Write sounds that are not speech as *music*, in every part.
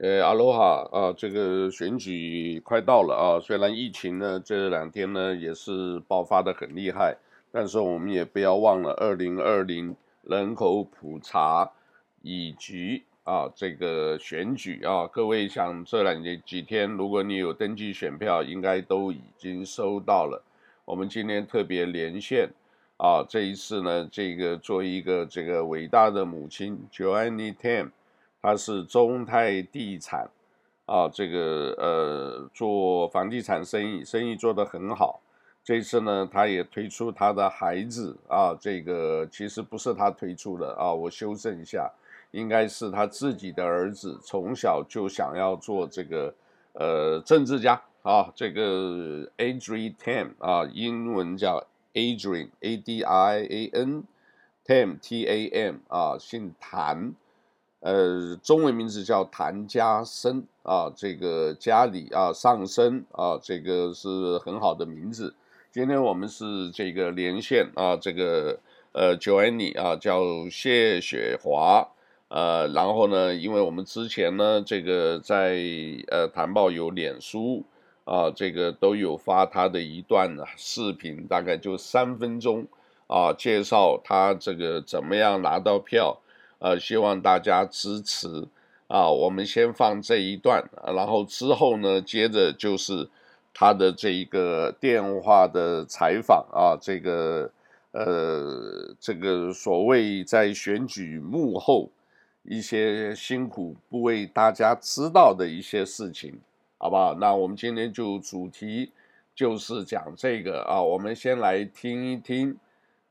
呃，阿罗哈啊，这个选举快到了啊，虽然疫情呢这两天呢也是爆发得很厉害，但是我们也不要忘了二零二零人口普查以及啊这个选举啊，各位想这两年几天，如果你有登记选票，应该都已经收到了。我们今天特别连线啊，这一次呢，这个做一个这个伟大的母亲 Joanne Tam。他是中泰地产啊，这个呃做房地产生意，生意做得很好。这次呢，他也推出他的孩子啊，这个其实不是他推出的啊，我修正一下，应该是他自己的儿子从小就想要做这个呃政治家啊，这个 Adrian Tam 啊，英文叫 Adrian A D I A N Tam T A M 啊，姓谭。呃，中文名字叫谭家升啊，这个家里啊上升啊，这个是很好的名字。今天我们是这个连线啊，这个呃，Joanne 啊，叫谢雪华，呃，然后呢，因为我们之前呢，这个在呃谭报有脸书啊，这个都有发他的一段视频，大概就三分钟啊，介绍他这个怎么样拿到票。呃，希望大家支持啊！我们先放这一段，然后之后呢，接着就是他的这一个电话的采访啊，这个呃，这个所谓在选举幕后一些辛苦不为大家知道的一些事情，好不好？那我们今天就主题就是讲这个啊，我们先来听一听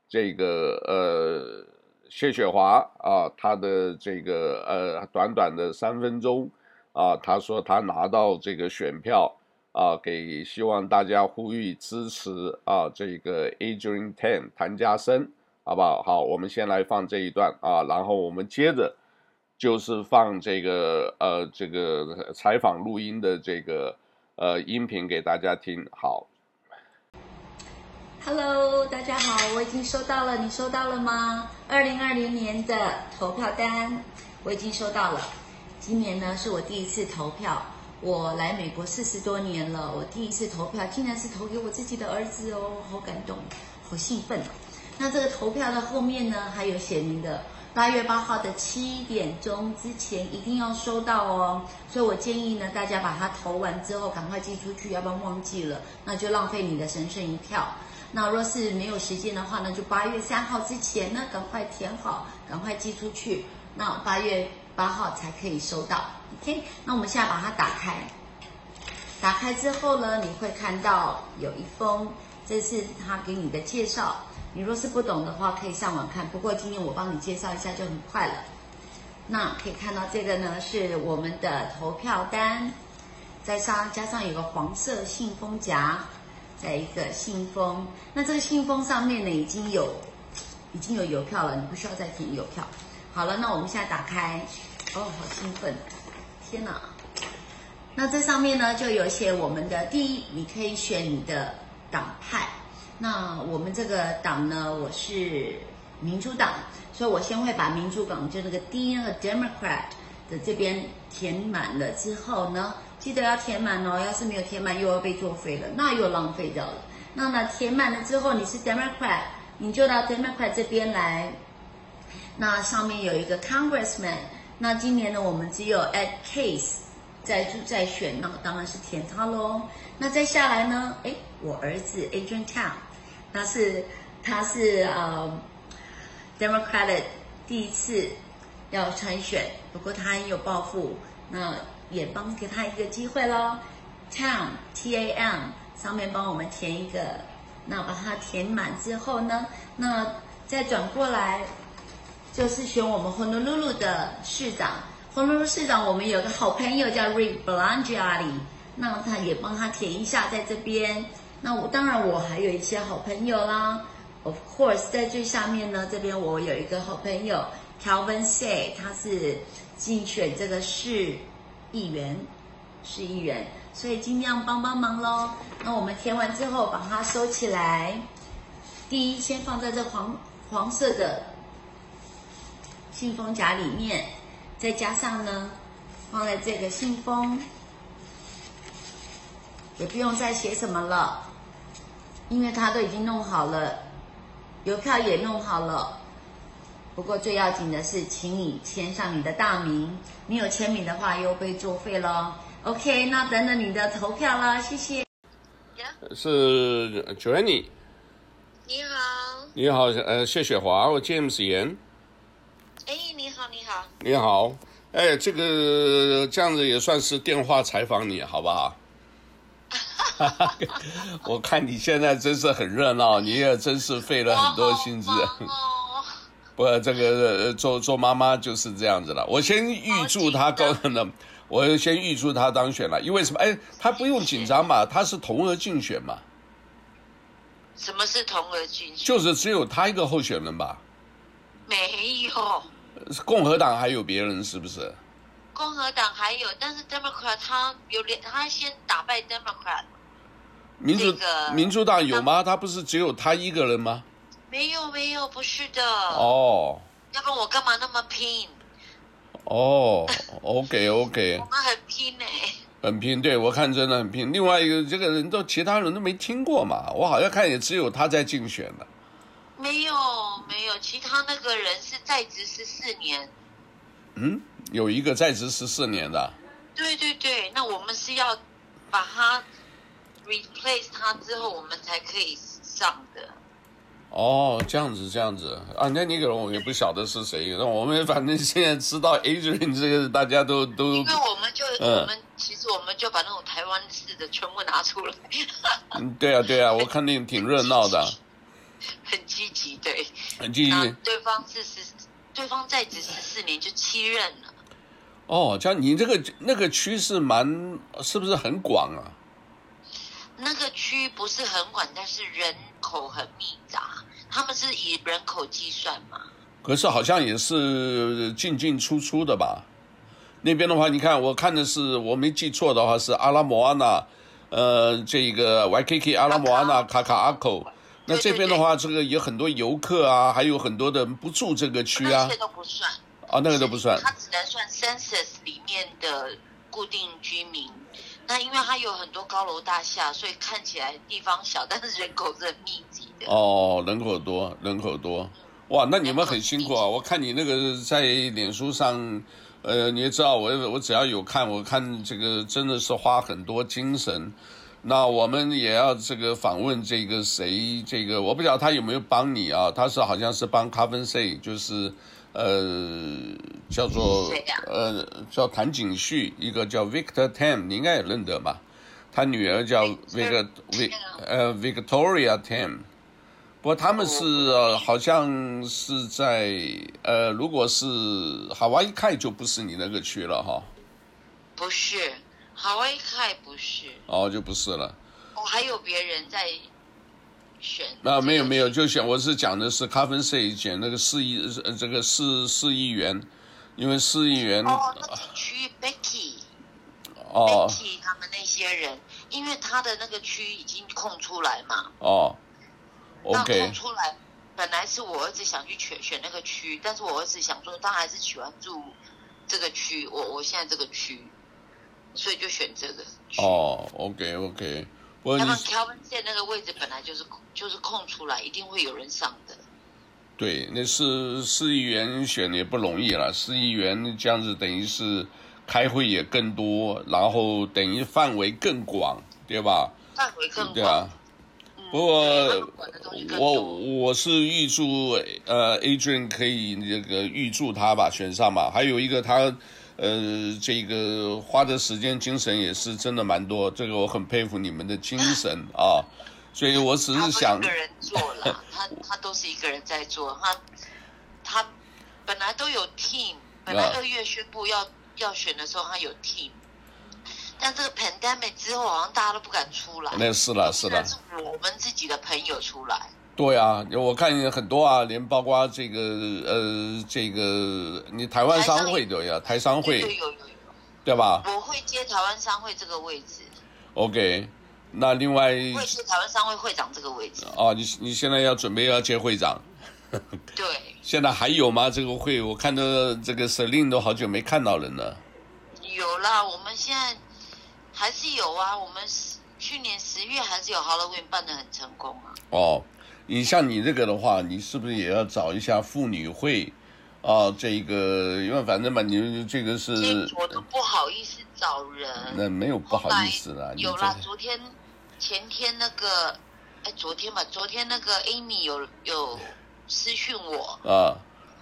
这个呃。谢雪华啊，他的这个呃短短的三分钟啊，他说他拿到这个选票啊，给希望大家呼吁支持啊，这个 Adrian Tan 谭家森，好不好？好，我们先来放这一段啊，然后我们接着就是放这个呃这个采访录音的这个呃音频给大家听，好。Hello，大家好，我已经收到了，你收到了吗？二零二零年的投票单我已经收到了。今年呢是我第一次投票，我来美国四十多年了，我第一次投票竟然是投给我自己的儿子哦，好感动，好兴奋。那这个投票的后面呢还有写明的，八月八号的七点钟之前一定要收到哦。所以我建议呢大家把它投完之后赶快寄出去，要不然忘记了那就浪费你的神圣一票。那若是没有时间的话呢，就八月三号之前呢，赶快填好，赶快寄出去。那八月八号才可以收到。OK，那我们现在把它打开。打开之后呢，你会看到有一封，这是他给你的介绍。你若是不懂的话，可以上网看。不过今天我帮你介绍一下就很快了。那可以看到这个呢，是我们的投票单，在上加上有个黄色信封夹。再一个信封，那这个信封上面呢，已经有已经有邮票了，你不需要再填邮票。好了，那我们现在打开，哦，好兴奋，天哪！那这上面呢就有写我们的第一，你可以选你的党派。那我们这个党呢，我是民主党，所以我先会把民主党就那个 D 那个 Democrat 的这边填满了之后呢。记得要填满哦，要是没有填满，又要被作废了，那又浪费掉了。那呢，填满了之后，你是 Democrat，你就到 Democrat 这边来。那上面有一个 Congressman，那今年呢，我们只有 Ed Case 在在选，那当然是填他喽。那再下来呢，哎，我儿子 Adrian tan 他是他是呃 Democrat 第一次要参选，不过他很有抱负，那。也帮给他一个机会喽，Tam T A M 上面帮我们填一个，那把它填满之后呢，那再转过来就是选我们 Honolulu 的市长，Honolulu 市长我们有个好朋友叫 Rick Blangiardi，那他也帮他填一下在这边。那我当然我还有一些好朋友啦，Of course 在最下面呢，这边我有一个好朋友 Calvin Say，他是竞选这个市。议员市议员，所以尽量帮帮忙喽。那我们填完之后，把它收起来。第一，先放在这黄黄色的信封夹里面，再加上呢，放在这个信封，也不用再写什么了，因为他都已经弄好了，邮票也弄好了。不过最要紧的是，请你签上你的大名。你有签名的话，又被作废喽。OK，那等等你的投票了，谢谢。是 Joanny。你好。你好，呃，谢雪华，我 James 严。哎，你好，你好。你好，哎，这个这样子也算是电话采访你，好不好？*laughs* 我看你现在真是很热闹，你也真是费了很多心思。*laughs* 不，这个做做妈妈就是这样子了。我先预祝他高呢，我先预祝他当选了。因为什么？哎，他不用紧张嘛，他是同额竞选嘛。什么是同额竞选？就是只有他一个候选人吧？没有。共和党还有别人是不是？共和党还有，但是 Democrat 他有连，他先打败 Democrat。民主、这个、民主党有吗？他不是只有他一个人吗？没有没有，不是的。哦。要不然我干嘛那么拼？哦，OK OK。*laughs* 我们很拼呢。很拼，对，我看真的很拼。另外一个，这个人都其他人都没听过嘛，我好像看也只有他在竞选了。没有没有，其他那个人是在职十四年。嗯，有一个在职十四年的。对对对，那我们是要把他 replace 他之后，我们才可以上的。哦，这样子，这样子啊，那那个人我也不晓得是谁。那我们反正现在知道 Adrian 这个，大家都都。因为我们就、嗯、我们其实我们就把那种台湾式的全部拿出来。嗯，对啊，对啊，我看那挺热闹的。很积极，对。很积极。对方是十，对方在职十四年就七任了。哦，像你这个那个区是蛮，是不是很广啊？那个区不是很广，但是人口很密杂，他们是以人口计算嘛。可是好像也是进进出出的吧？那边的话，你看，我看的是我没记错的话是阿拉莫阿纳，呃，这个 Waikiki 阿拉莫阿纳卡卡阿口。那这边的话，这个有很多游客啊，还有很多的人不住这个区啊。那些都不算。啊，那个都不算。它只能算 census 里面的固定居民。那因为它有很多高楼大厦，所以看起来地方小，但是人口是很密集的。哦，人口多，人口多，哇，那你们很辛苦啊！我看你那个在脸书上，呃，你也知道我，我我只要有看，我看这个真的是花很多精神。那我们也要这个访问这个谁，这个我不晓得他有没有帮你啊？他是好像是帮 Covensay，就是。呃，叫做呃叫谭景旭，一个叫 Victor Tam，你应该也认得吧？他女儿叫 Vic Vic 呃 Victoria Tam，不过他们是呃好像是在呃，如果是 Hawaii Kai 就不是你那个区了哈。不是 Hawaii Kai 不是。哦，就不是了。哦，还有别人在。选啊，没有没有，就选我是讲的是 Covensay 选那个四亿呃这个四四亿元，因为四亿元哦，那个区 Becky 哦。Becky 他们那些人，因为他的那个区已经空出来嘛哦，OK。空出来，本来是我儿子想去选选那个区，但是我儿子想说他还是喜欢住这个区，我我现在这个区，所以就选这个哦，OK OK。他们 Kelvin 线那个位置本来就是就是空出来，一定会有人上的。对，那是市议员选也不容易了，市议员这样子等于是开会也更多，然后等于范围更广，对吧？范围更广。对啊。不过我我是预祝呃 Adrian 可以那个预祝他吧选上吧，还有一个他。呃，这个花的时间精神也是真的蛮多，这个我很佩服你们的精神啊，*laughs* 所以我只是想。他一个人做了，他他都是一个人在做，他他本来都有 team，本来二月宣布要、啊、要选的时候他有 team，但这个 pandemic 之后好像大家都不敢出来。那是了是了，是我们自己的朋友出来。对啊，我看很多啊，连包括这个呃，这个你台湾商会对呀，台商会，有有有有，对吧？我会接台湾商会这个位置。OK，那另外会接台湾商会会长这个位置。哦，你你现在要准备要接会长？对。*laughs* 现在还有吗？这个会我看到这个 Celine 都好久没看到人了。有啦，我们现在还是有啊，我们去年十月还是有 Halloween 办得很成功啊。哦，你像你这个的话，你是不是也要找一下妇女会啊？这个因为反正嘛，你这个是我都不好意思找人，那没有不好意思啦。有啦，昨天前天那个，哎，昨天吧，昨天那个 Amy 有有私讯我啊。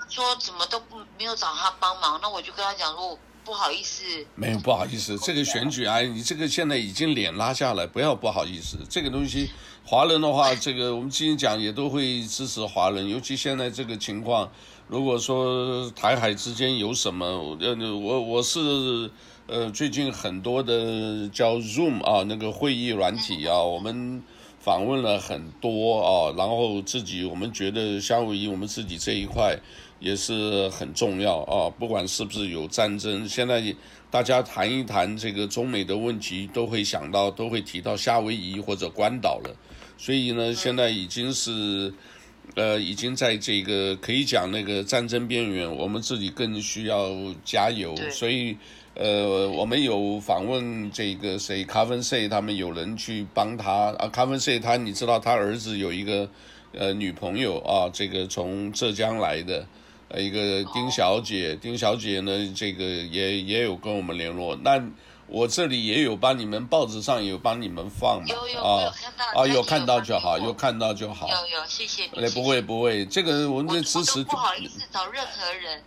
说怎么都不没有找他帮忙，那我就跟他讲说，不好意思，没有不好意思，这个选举啊，你这个现在已经脸拉下来，不要不好意思，这个东西，华人的话，*laughs* 这个我们今天讲也都会支持华人，尤其现在这个情况，如果说台海之间有什么，呃，我我是呃最近很多的叫 Zoom 啊那个会议软体啊，我们访问了很多啊，然后自己我们觉得夏威夷我们自己这一块。也是很重要啊，不管是不是有战争，现在大家谈一谈这个中美的问题，都会想到，都会提到夏威夷或者关岛了。所以呢，现在已经是，呃，已经在这个可以讲那个战争边缘，我们自己更需要加油。所以，呃，我们有访问这个谁，Kevin Say 他们有人去帮他啊，Kevin Say 他，你知道他儿子有一个呃女朋友啊，这个从浙江来的。呃，一个丁小姐，哦、丁小姐呢，这个也也有跟我们联络。那我这里也有帮你们报纸上有帮你们放嘛？有有啊有看到啊，有看到就好，有看到就好。有有，谢谢你。哎，不会不会，这个我们这支持。不好意思找任何人。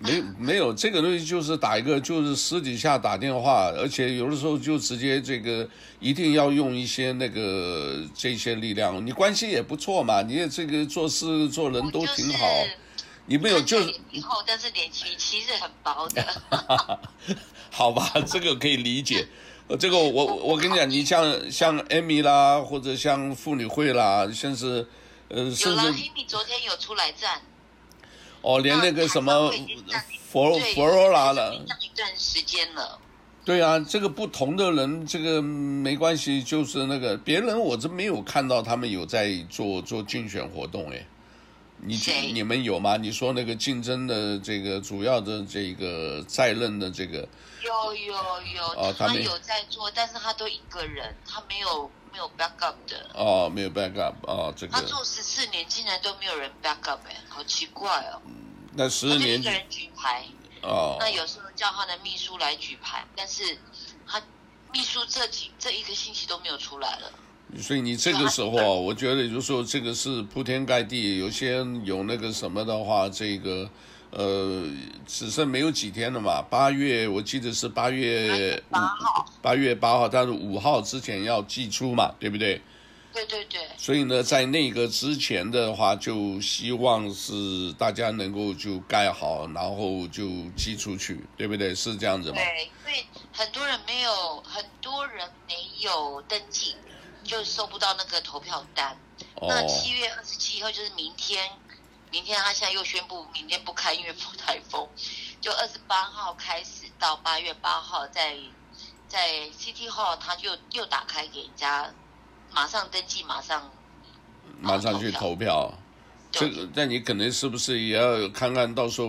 没没有这个东西，就是打一个，就是私底下打电话，而且有的时候就直接这个一定要用一些那个这些力量。你关系也不错嘛，你也这个做事做人都挺好。你们有就是以后，但是脸皮其实很薄的。*laughs* 好吧，这个可以理解。*laughs* 这个我我跟你讲，你像像艾米啦，或者像妇女会啦，像是呃，甚至艾米昨天有出来站。哦，连那个什么佛佛罗拉了。一段时间了。对啊，这个不同的人，这个没关系，就是那个别人，我真没有看到他们有在做做竞选活动哎。你你们有吗？你说那个竞争的这个主要的这个在任的这个有有有，哦、他有在做，但是他都一个人，他没有没有 backup 的。哦，没有 backup 哦，这个他做十四年，竟然都没有人 backup 哎，好奇怪哦。那十年一个人举牌哦，那有时候叫他的秘书来举牌，但是他秘书这几这一个星期都没有出来了。所以你这个时候啊，我觉得就是说这个是铺天盖地，有些有那个什么的话，这个呃，只剩没有几天了嘛。八月我记得是八月八号，八月八号，但是五号之前要寄出嘛，对不对？对对对。所以呢，在那个之前的话，就希望是大家能够就盖好，然后就寄出去，对不对？是这样子吗？对，因为很多人没有，很多人没有登记。就收不到那个投票单。Oh. 那七月二十七号就是明天，明天他现在又宣布明天不开，因为风台风。就二十八号开始到八月八号在，在在 City Hall 他就又打开给人家，马上登记，马上马上去投票。这个，那你可能是不是也要看看到时候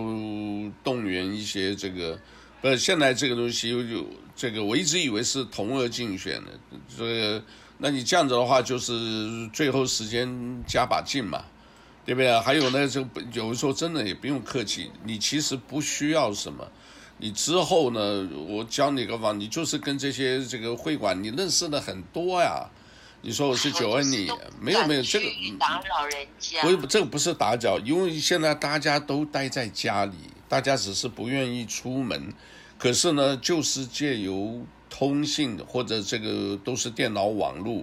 动员一些这个？不是，现在这个东西有这个，我一直以为是同额竞选的，这个。那你这样子的话，就是最后时间加把劲嘛，对不对？还有呢，就有的时候真的也不用客气，你其实不需要什么，你之后呢，我教你个方，你就是跟这些这个会馆，你认识的很多呀。你说我是九恩，你没有没有这个打扰人家，不是这个不是打搅，因为现在大家都待在家里，大家只是不愿意出门，可是呢，就是借由。通信或者这个都是电脑网络，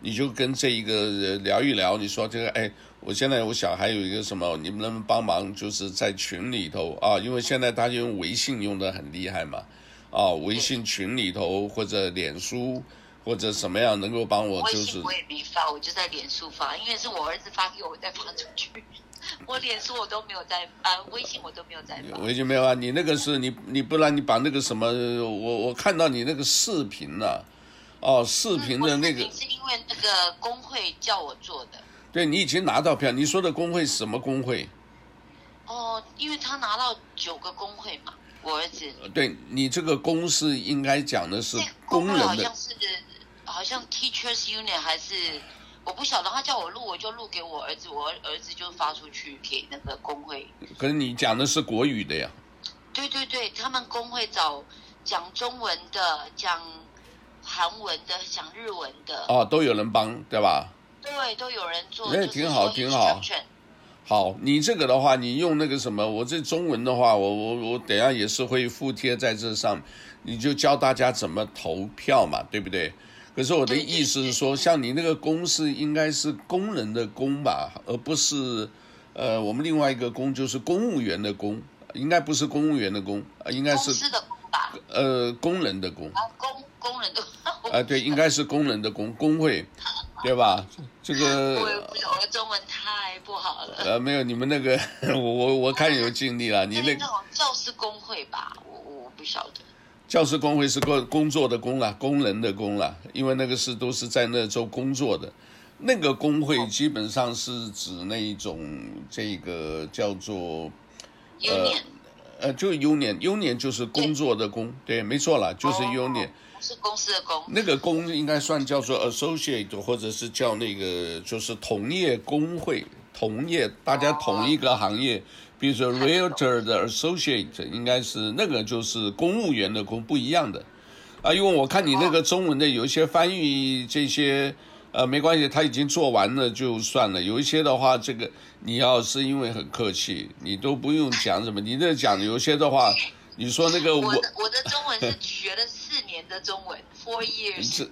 你就跟这一个聊一聊。你说这个，哎，我现在我小孩有一个什么，你们能不能帮忙？就是在群里头啊，因为现在大家用微信用的很厉害嘛，啊，微信群里头或者脸书或者什么样能够帮我？就是我也没发，我就在脸书发，因为是我儿子发给我，我再发出去。*laughs* 我脸书我都没有在啊，微信我都没有在发。微信没有啊？你那个是你你不然你把那个什么，我我看到你那个视频了，哦，视频的那个。是因为那个工会叫我做的。对，你已经拿到票，你说的工会是什么工会？哦，因为他拿到九个工会嘛，我儿子。对，你这个公司应该讲的是工人的。好像是好像 Teachers Union 还是我不晓得，他叫我录，我就录给我儿子，我儿子就发出去给那个工会。可是你讲的是国语的呀？对对对，他们工会找讲中文的，讲韩文的，讲日文的。哦，都有人帮，对吧？对，都有人做。那挺好，挺好。好，你这个的话，你用那个什么，我这中文的话，我我我等下也是会附贴在这上，你就教大家怎么投票嘛，对不对？可是我的意思是说，像你那个工是应该是工人的工吧，而不是，呃，我们另外一个工就是公务员的工，应该不是公务员的工，应该是公司的工吧？呃，工人的工。啊，工工人的。啊，对，应该是工人的工，工会。对吧？这个我我的中文太不好了。呃，没有，你们那个 *laughs* 我我我看有尽力了。你那个教师工会吧，我我不晓得。教师工会是工工作的工啦，工人的工啦，因为那个是都是在那州工作的。那个工会基本上是指那一种这个叫做呃呃，就 union，union 就是工作的工，对，没错啦，就是 union。是公司的工，那个工应该算叫做 associate，或者是叫那个就是同业工会，同业大家同一个行业，比如说 realtor 的 associate，应该是那个就是公务员的工不一样的，啊，因为我看你那个中文的有一些翻译这些，呃，没关系，他已经做完了就算了，有一些的话，这个你要是因为很客气，你都不用讲什么，你这讲有些的话。你说那个我，我的我的中文是学了四年的中文，four years。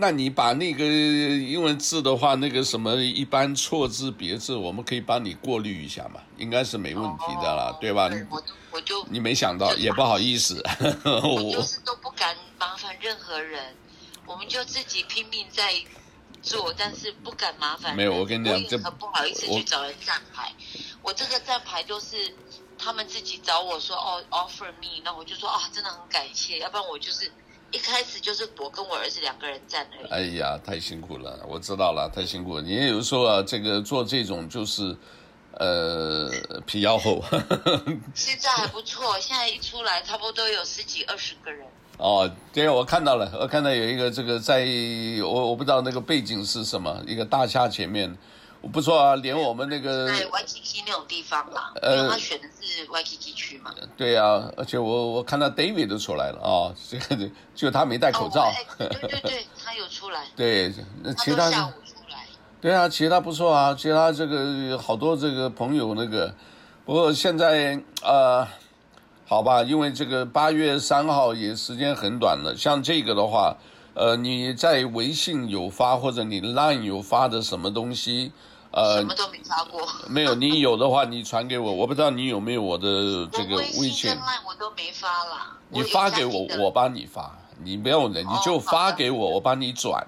那你把那个英文字的话，那个什么一般错字别字，我们可以帮你过滤一下嘛，应该是没问题的啦，哦、对吧？对我我就你没想到，也不好意思。*laughs* 我就是都不敢麻烦任何人，我们就自己拼命在做，但是不敢麻烦。没有，我跟你讲，这很不好意思去找人站牌。我，我这个站牌就是。他们自己找我说哦，offer me，那我就说啊，真的很感谢，要不然我就是一开始就是我跟我儿子两个人站而已。哎呀，太辛苦了，我知道了，太辛苦了。你也有时候啊，这个做这种就是，呃，皮要厚。*laughs* 现在还不错，现在一出来差不多有十几二十个人。哦，对，我看到了，我看到有一个这个在，我我不知道那个背景是什么，一个大厦前面。不错啊，连我们那个在 Waikiki 那种地方嘛，呃，因为他选的是 Waikiki 区嘛。对啊，而且我我看到 David 都出来了啊，这 *laughs* 个就他没戴口罩。哦、对对对，*laughs* 他有出来。对，那其他，他下午出来。对啊，其他不错啊，其他这个好多这个朋友那个，不过现在呃，好吧，因为这个八月三号也时间很短了，像这个的话，呃，你在微信有发或者你 Line 有发的什么东西？呃，什么都没发过。没有，你有的话你传给我，我不知道你有没有我的这个微信。我都没发了。你发给我，我帮你发。你不用的，你就发给我，我帮你转，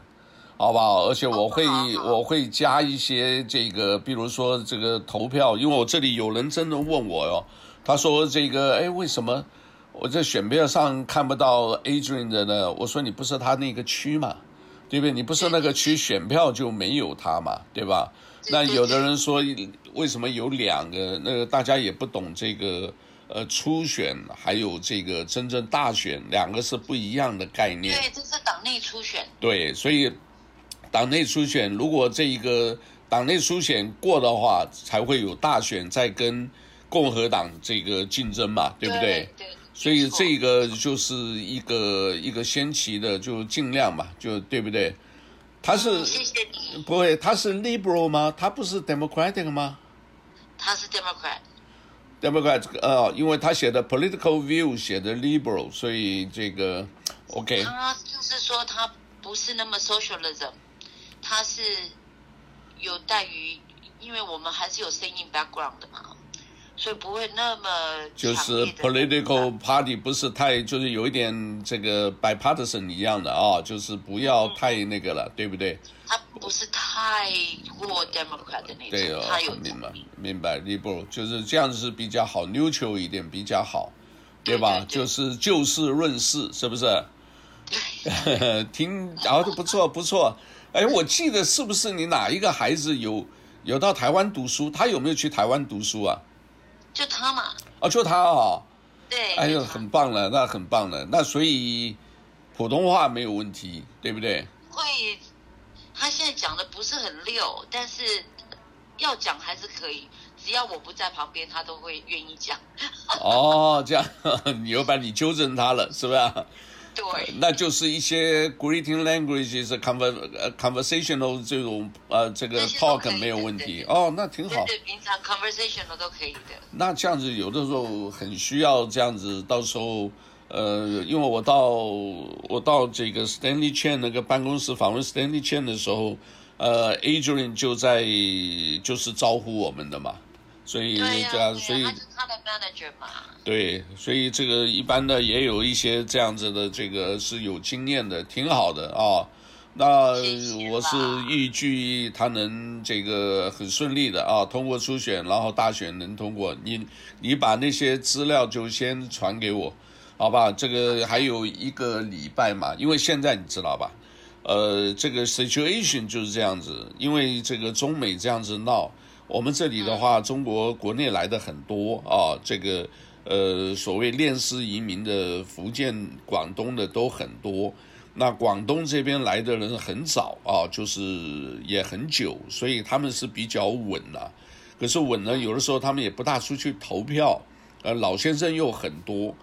好不好？而且我会我会加一些这个，比如说这个投票，因为我这里有人真的问我哟，他说这个，哎，为什么我在选票上看不到 Adrian 的呢？我说你不是他那个区嘛，对不对？你不是那个区选票就没有他嘛，对吧？那有的人说，为什么有两个？那个大家也不懂这个，呃，初选还有这个真正大选，两个是不一样的概念。对，这是党内初选。对，所以党内初选，如果这一个党内初选过的话，才会有大选再跟共和党这个竞争嘛，对不对？对。对，所以这个就是一个一个先期的，就尽量嘛，就对不对？他是，谢谢你。不会，他是 liberal 吗？他不是 democratic 吗？他是 democrat。democrat，呃，因为他写的 political view 写的 liberal，所以这个 OK。他就是说他不是那么 socialism，他是有待于，因为我们还是有声音 background 的嘛。所以不会那么就是 political party 不是太就是有一点这个 bipartisan 一样的啊，就是不要太那个了，嗯、对不对？他不是太过 democrat 的那种，对哦，他有明白明白 liberal 就是这样子是比较好，neutral 一点比较好，对吧？对对对就是就事论事，是不是？*laughs* 对，听然后、哦、不错不错，哎，我记得是不是你哪一个孩子有有到台湾读书？他有没有去台湾读书啊？就他嘛，哦，就他啊，对，哎呦，很棒了，那很棒了，那所以普通话没有问题，对不对？会，他现在讲的不是很溜，但是要讲还是可以，只要我不在旁边，他都会愿意讲。*laughs* 哦，这样，*laughs* 你又把你纠正他了，是不是？对，那就是一些 greeting languages conver conversational 这种呃这个 talk 没有问题哦，那挺好。对，平常 conversational 都可以的。那这样子有的时候很需要这样子，到时候呃，因为我到我到这个 Stanley Chen 那个办公室访问 Stanley Chen 的时候，呃，Adrian 就在就是招呼我们的嘛。所以这样，所以他他的 manager 嘛。对，所以这个一般的也有一些这样子的，这个是有经验的，挺好的啊。那我是预计他能这个很顺利的啊，通过初选，然后大选能通过。你你把那些资料就先传给我，好吧？这个还有一个礼拜嘛，因为现在你知道吧？呃，这个 situation 就是这样子，因为这个中美这样子闹。我们这里的话，中国国内来的很多啊，这个呃所谓恋丝移民的福建、广东的都很多。那广东这边来的人很早啊，就是也很久，所以他们是比较稳了。可是稳呢，有的时候他们也不大出去投票。呃，老先生又很多，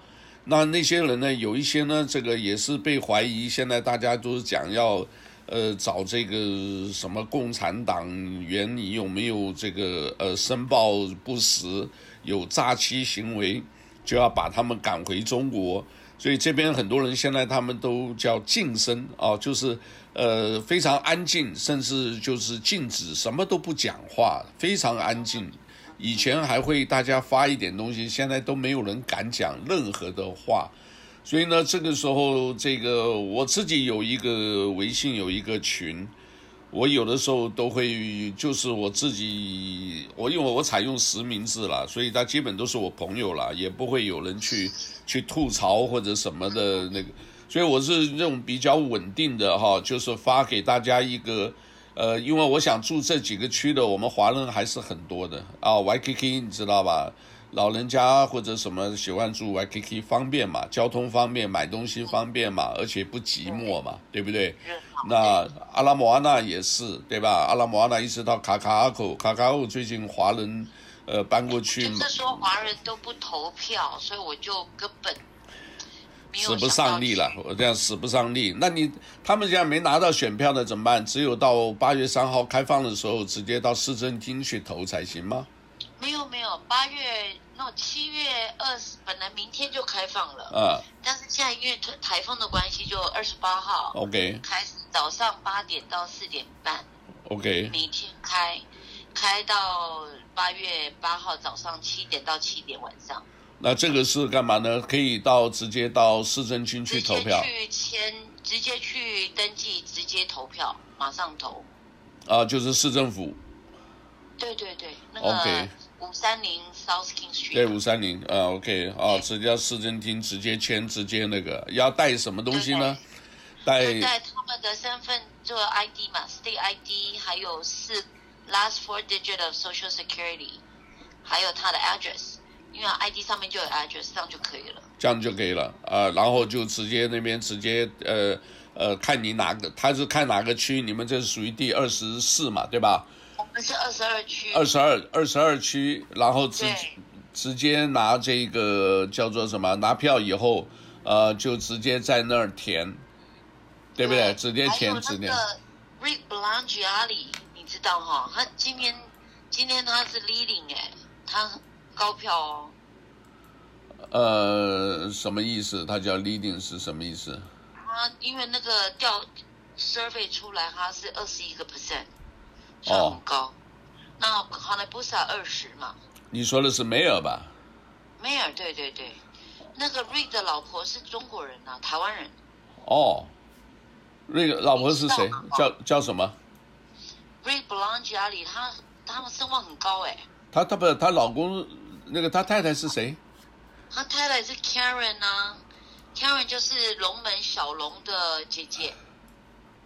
那那些人呢，有一些呢，这个也是被怀疑。现在大家都是讲要。呃，找这个什么共产党员，你有没有这个呃申报不实，有诈欺行为，就要把他们赶回中国。所以这边很多人现在他们都叫噤声啊，就是呃非常安静，甚至就是禁止什么都不讲话，非常安静。以前还会大家发一点东西，现在都没有人敢讲任何的话。所以呢，这个时候，这个我自己有一个微信，有一个群，我有的时候都会，就是我自己，我因为我采用实名制了，所以他基本都是我朋友了，也不会有人去去吐槽或者什么的那个，所以我是这种比较稳定的哈，就是发给大家一个，呃，因为我想住这几个区的，我们华人还是很多的啊，YKK 你知道吧？老人家或者什么喜欢住 YKK 方便嘛，交通方便，买东西方便嘛，而且不寂寞嘛，对不对？那阿拉莫阿纳也是，对吧？阿拉莫阿纳一直到卡卡阿口，卡卡阿口最近华人呃搬过去嘛。就是说华人都不投票，所以我就根本使不上力了。我这样使不上力，那你他们现在没拿到选票的怎么办？只有到八月三号开放的时候，直接到市政厅去投才行吗？没有没有，八月那七月二十，本来明天就开放了，啊，但是现在因为台台风的关系，就二十八号，OK，开始早上八点到四点半，OK，每天开，开到八月八号早上七点到七点晚上。那这个是干嘛呢？可以到直接到市政厅去投票，去签，直接去登记，直接投票，马上投。啊，就是市政府。对对对，那个。五三零 South King Street。对，五三零啊，OK 啊，直接到市政厅直接签，直接那个要带什么东西呢？带带他们的身份做 ID 嘛，State ID，还有四 last four digit of Social Security，还有他的 address，因为 ID 上面就有 address，这样就可以了。这样就可以了啊，然后就直接那边直接呃呃，看你哪个，他是看哪个区，你们这是属于第二十四嘛，对吧？是二十二区，二十二二十二区，然后直直接拿这个叫做什么？拿票以后，呃，就直接在那儿填，对不对？对直接填，直接。Rick Blangiali，你知道哈、哦？他今天今天他是 leading 哎，他高票哦。呃，什么意思？他叫 leading 是什么意思？他因为那个调 survey 出来，他是二十一个 percent。哦，很高，那好莱坞是二十嘛？你说的是梅尔吧？梅尔，对对对，那个瑞的老婆是中国人啊，台湾人。哦，瑞的老婆是谁？叫叫什么？瑞布朗吉阿里，他他们声望很高哎。他他不是他老公，那个他太太是谁？他太太是 Karen 啊，Karen 就是龙门小龙的姐姐。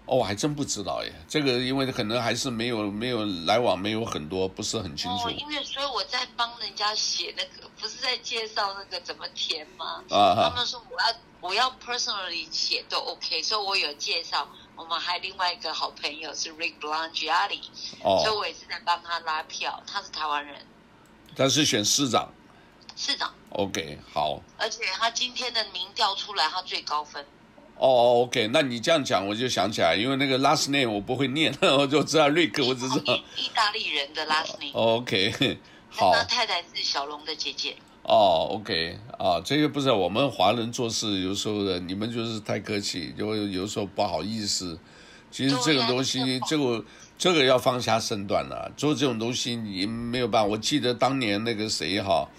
哦，我还真不知道耶，这个因为可能还是没有没有来往，没有很多，不是很清楚。哦，因为所以我在帮人家写那个，不是在介绍那个怎么填吗？啊，他们说我要我要 personally 写都 OK，所以我有介绍。我们还另外一个好朋友是 Rick Blangiardi，哦，所以我也是在帮他拉票。他是台湾人，他是选市长。市长。OK，好。而且他今天的民调出来，他最高分。哦，OK，那你这样讲，我就想起来，因为那个 last name 我不会念，*laughs* 我就知道 Rick，我只知道意大利人的 last name。OK，*laughs* 好。那太太是小龙的姐姐。哦，OK，啊，这个不是我们华人做事有时候的，你们就是太客气，就有时候不好意思。其实这个东西，这个这个要放下身段了，做这种东西你没有办法。我记得当年那个谁哈。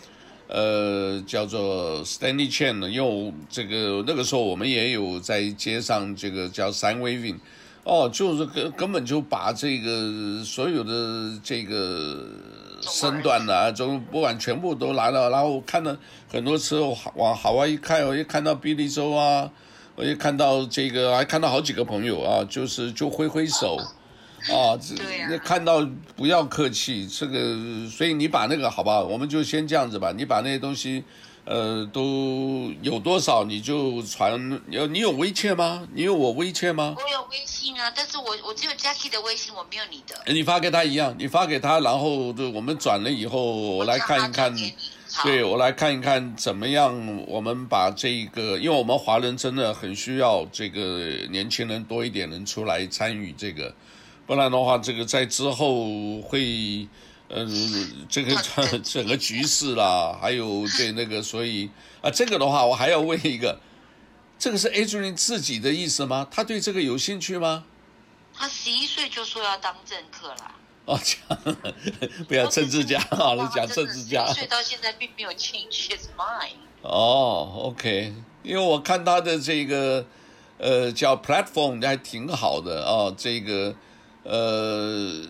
呃，叫做 Stanley Chen，因为这个那个时候我们也有在街上这个叫 sign waving，哦，就是根根本就把这个所有的这个身段啊，就不管全部都拿到，然后我看了很多次往海外一看，我一看到比利州啊，我一看到这个，还看到好几个朋友啊，就是就挥挥手。啊，这那看到不要客气，这个所以你把那个好不好，我们就先这样子吧。你把那些东西，呃，都有多少你就传。有你有微信吗？你有我微信吗？我有微信啊，但是我我只有 Jackie 的微信，我没有你的。你发给他一样，你发给他，然后就我们转了以后，我来看一看。对，我来看一看怎么样，我们把这个，因为我们华人真的很需要这个年轻人多一点人出来参与这个。不然的话，这个在之后会，嗯、呃，这个 *laughs* 整整个局势啦，还有对那个，所以啊，这个的话，我还要问一个，这个是 Adrian 自己的意思吗？他对这个有兴趣吗？他十一岁就说要当政客啦。哦，讲 *laughs* 不要政治家，好了，讲政治家。十一岁到现在并没有 change his mind。哦，OK，因为我看他的这个，呃，叫 platform 还挺好的啊、哦，这个。呃，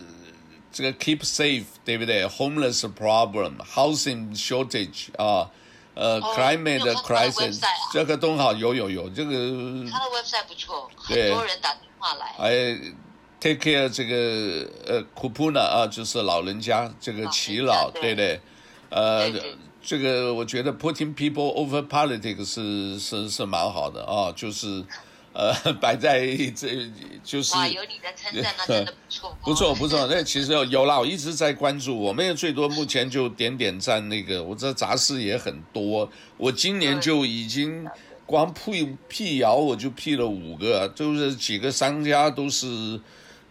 这个 keep safe 对不对？homeless problem，housing shortage 啊，呃、oh, climate crisis，这个都好，有有有，这个他的 website 不错，很多人打电话来。哎，take care 这个呃，kupuna 啊，就是老人家这个祈老，对不对？呃，这个我觉得 putting people over politics 是是是蛮好的啊，就是。呃，摆在这就是哇，有你的称赞，那 *laughs* 真的不错，*laughs* 不错不错。那其实有啦，我一直在关注，我们也最多目前就点点赞。那个我这杂事也很多，我今年就已经光辟辟谣我就辟了五个，就是几个商家都是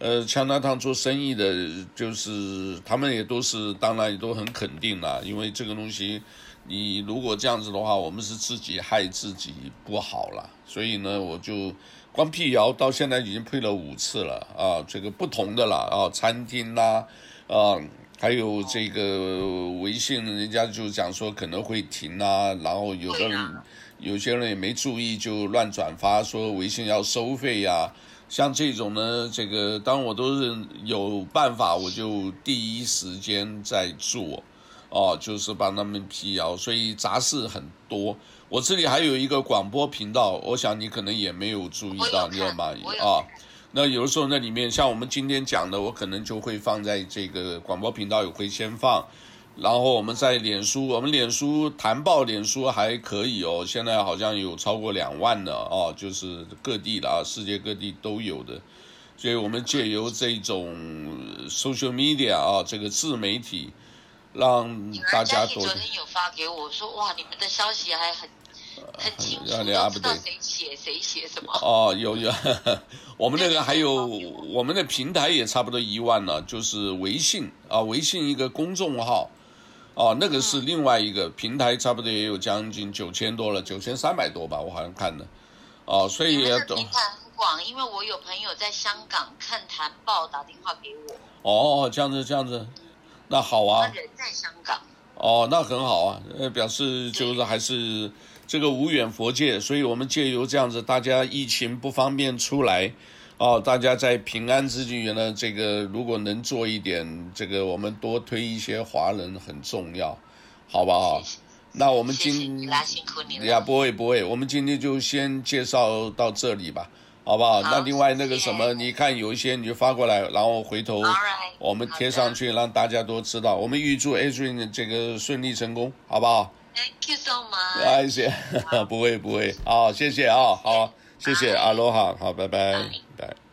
呃强纳堂做生意的，就是他们也都是当然也都很肯定啦，因为这个东西。你如果这样子的话，我们是自己害自己不好了。所以呢，我就光辟谣到现在已经辟了五次了啊，这个不同的啦啊，餐厅啦啊，还有这个微信，人家就讲说可能会停啊，然后有的人有些人也没注意就乱转发说微信要收费呀，像这种呢，这个当我都是有办法，我就第一时间在做。哦，就是帮他们辟谣，所以杂事很多。我这里还有一个广播频道，我想你可能也没有注意到，你知道吗？啊，那有的时候那里面像我们今天讲的，我可能就会放在这个广播频道也会先放。然后我们在脸书，我们脸书谈报脸书还可以哦，现在好像有超过两万的哦，就是各地的啊，世界各地都有的。所以我们借由这种 social media 啊，这个自媒体。让大家都。昨天有发给我说，哇，你们的消息还很很清楚，都知道谁写谁写什么。哦，有有，我们那个还有我们的平台也差不多一万了，就是微信啊，微信一个公众号，哦，那个是另外一个平台，差不多也有将近九千多了，九千三百多吧，我好像看的。哦，所以也懂。平台很广，因为我有朋友在香港看谈报，打电话给我。哦，这样子，这样子。那好啊，人在香港哦，那很好啊，呃，表示就是还是这个无远佛界，所以我们借由这样子，大家疫情不方便出来，哦，大家在平安之余呢，这个如果能做一点，这个我们多推一些华人很重要，好不好？谢谢，那我们今，辛苦你了。呀，不会不会，我们今天就先介绍到这里吧。好不好？好那另外那个什么，你看有一些你就发过来，然后回头我们贴上去，让大家都知道。我们预祝 Adrian 这个顺利成功，好不好？Thank you so much。谢谢，*laughs* 不会不会，好，谢谢啊，好，谢谢，阿罗哈，好，拜拜，拜。